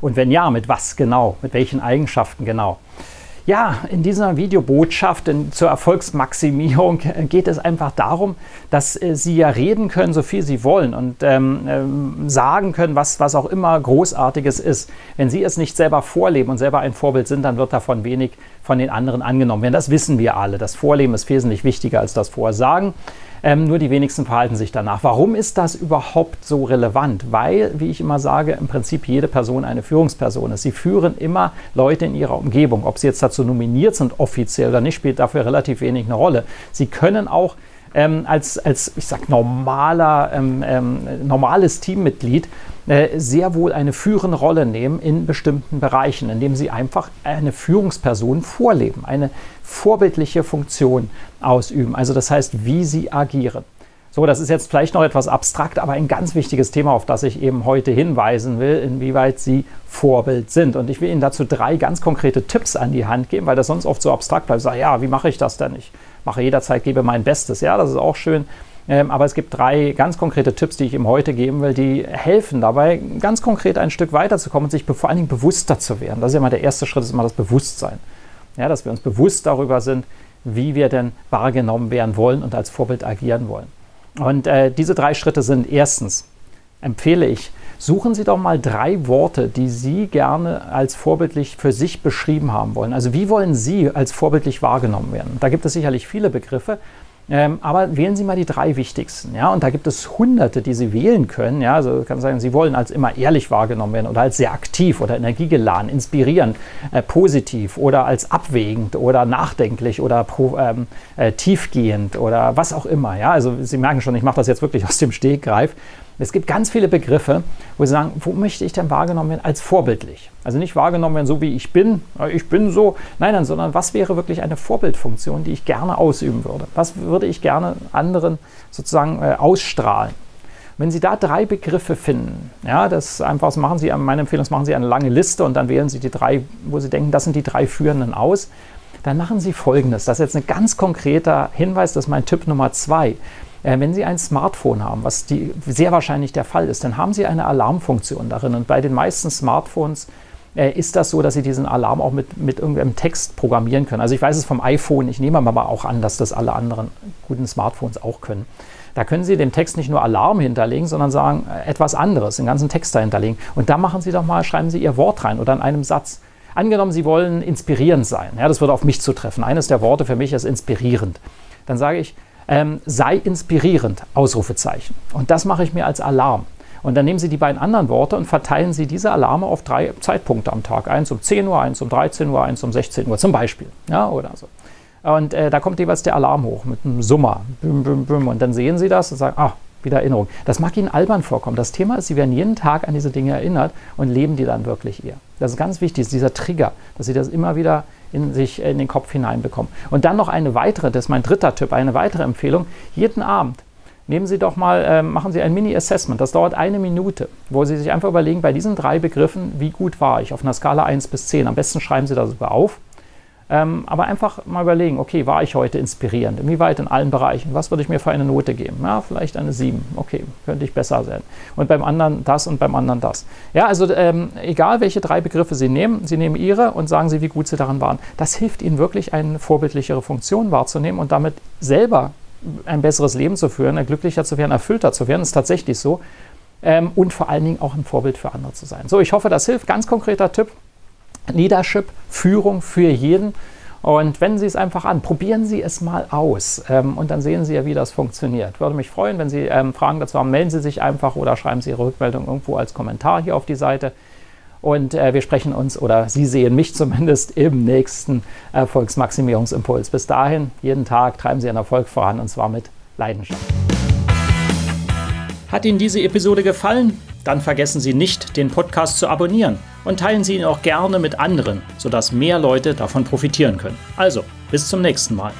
Und wenn ja, mit was genau? Mit welchen Eigenschaften genau? Ja, in dieser Videobotschaft in, zur Erfolgsmaximierung äh, geht es einfach darum, dass äh, Sie ja reden können, so viel Sie wollen und ähm, ähm, sagen können, was, was auch immer Großartiges ist. Wenn Sie es nicht selber vorleben und selber ein Vorbild sind, dann wird davon wenig von den anderen angenommen werden. Das wissen wir alle. Das Vorleben ist wesentlich wichtiger als das Vorsagen. Ähm, nur die wenigsten verhalten sich danach. Warum ist das überhaupt so relevant? Weil, wie ich immer sage, im Prinzip jede Person eine Führungsperson ist. Sie führen immer Leute in ihrer Umgebung. Ob sie jetzt dazu nominiert sind, offiziell oder nicht, spielt dafür relativ wenig eine Rolle. Sie können auch ähm, als, als, ich sag, normaler, ähm, ähm, normales Teammitglied sehr wohl eine führende Rolle nehmen in bestimmten Bereichen, indem sie einfach eine Führungsperson vorleben, eine vorbildliche Funktion ausüben. Also das heißt, wie sie agieren. So, das ist jetzt vielleicht noch etwas abstrakt, aber ein ganz wichtiges Thema, auf das ich eben heute hinweisen will, inwieweit Sie Vorbild sind. Und ich will Ihnen dazu drei ganz konkrete Tipps an die Hand geben, weil das sonst oft so abstrakt bleibt. Ich sage, ja, wie mache ich das denn? Ich mache jederzeit, gebe mein Bestes. Ja, das ist auch schön. Ähm, aber es gibt drei ganz konkrete Tipps, die ich ihm heute geben will, die helfen dabei, ganz konkret ein Stück weiterzukommen und sich vor allen Dingen bewusster zu werden. Das ist ja mal der erste Schritt, ist immer das Bewusstsein. Ja, dass wir uns bewusst darüber sind, wie wir denn wahrgenommen werden wollen und als Vorbild agieren wollen. Und äh, diese drei Schritte sind erstens, empfehle ich, suchen Sie doch mal drei Worte, die Sie gerne als vorbildlich für sich beschrieben haben wollen. Also wie wollen Sie als vorbildlich wahrgenommen werden? Da gibt es sicherlich viele Begriffe, ähm, aber wählen Sie mal die drei wichtigsten. Ja? Und da gibt es hunderte, die Sie wählen können. Ja? Also kann sagen, Sie wollen als immer ehrlich wahrgenommen werden oder als sehr aktiv oder energiegeladen, inspirierend, äh, positiv oder als abwägend oder nachdenklich oder pro, ähm, äh, tiefgehend oder was auch immer. Ja? Also Sie merken schon, ich mache das jetzt wirklich aus dem Stegreif. Es gibt ganz viele Begriffe, wo sie sagen, wo möchte ich denn wahrgenommen werden als vorbildlich? Also nicht wahrgenommen werden, so wie ich bin, ich bin so, nein, nein, sondern was wäre wirklich eine Vorbildfunktion, die ich gerne ausüben würde? Was würde ich gerne anderen sozusagen äh, ausstrahlen? Wenn Sie da drei Begriffe finden, ja, das einfach so machen Sie, meine Empfehlung ist, machen Sie eine lange Liste und dann wählen Sie die drei, wo Sie denken, das sind die drei führenden aus. Dann machen Sie folgendes. Das ist jetzt ein ganz konkreter Hinweis, das ist mein Tipp Nummer zwei. Äh, wenn Sie ein Smartphone haben, was die, sehr wahrscheinlich der Fall ist, dann haben Sie eine Alarmfunktion darin. Und bei den meisten Smartphones äh, ist das so, dass Sie diesen Alarm auch mit, mit irgendeinem Text programmieren können. Also ich weiß es vom iPhone, ich nehme aber auch an, dass das alle anderen guten Smartphones auch können. Da können Sie dem Text nicht nur Alarm hinterlegen, sondern sagen äh, etwas anderes, den ganzen Text dahinterlegen. Und da machen Sie doch mal, schreiben Sie Ihr Wort rein oder in einem Satz. Angenommen, Sie wollen inspirierend sein. Ja, das würde auf mich zutreffen. Eines der Worte für mich ist inspirierend. Dann sage ich, ähm, sei inspirierend, Ausrufezeichen. Und das mache ich mir als Alarm. Und dann nehmen Sie die beiden anderen Worte und verteilen Sie diese Alarme auf drei Zeitpunkte am Tag. Eins um 10 Uhr, eins um 13 Uhr, eins um 16 Uhr zum Beispiel. Ja, oder so. Und äh, da kommt jeweils der Alarm hoch mit einem Summer. Büm, büm, büm. Und dann sehen Sie das und sagen, ah, wieder Erinnerung. Das mag Ihnen albern vorkommen. Das Thema ist, Sie werden jeden Tag an diese Dinge erinnert und leben die dann wirklich eher. Das ist ganz wichtig, dieser Trigger, dass Sie das immer wieder in sich in den Kopf hineinbekommen. Und dann noch eine weitere, das ist mein dritter Tipp, eine weitere Empfehlung. Jeden Abend nehmen Sie doch mal, äh, machen Sie ein Mini-Assessment. Das dauert eine Minute, wo Sie sich einfach überlegen, bei diesen drei Begriffen, wie gut war ich auf einer Skala 1 bis 10. Am besten schreiben Sie das sogar auf ähm, aber einfach mal überlegen, okay, war ich heute inspirierend? Inwieweit in allen Bereichen? Was würde ich mir für eine Note geben? Ja, vielleicht eine 7. Okay, könnte ich besser sein. Und beim anderen das und beim anderen das. Ja, also ähm, egal welche drei Begriffe Sie nehmen, Sie nehmen Ihre und sagen Sie, wie gut Sie daran waren. Das hilft Ihnen wirklich, eine vorbildlichere Funktion wahrzunehmen und damit selber ein besseres Leben zu führen, glücklicher zu werden, erfüllter zu werden. Das ist tatsächlich so. Ähm, und vor allen Dingen auch ein Vorbild für andere zu sein. So, ich hoffe, das hilft. Ganz konkreter Tipp. Leadership, Führung für jeden. Und wenden Sie es einfach an, probieren Sie es mal aus ähm, und dann sehen Sie ja, wie das funktioniert. Würde mich freuen, wenn Sie ähm, Fragen dazu haben, melden Sie sich einfach oder schreiben Sie Ihre Rückmeldung irgendwo als Kommentar hier auf die Seite. Und äh, wir sprechen uns oder Sie sehen mich zumindest im nächsten Erfolgsmaximierungsimpuls. Bis dahin, jeden Tag treiben Sie Ihren Erfolg voran und zwar mit Leidenschaft. Hat Ihnen diese Episode gefallen? dann vergessen Sie nicht, den Podcast zu abonnieren und teilen Sie ihn auch gerne mit anderen, sodass mehr Leute davon profitieren können. Also, bis zum nächsten Mal.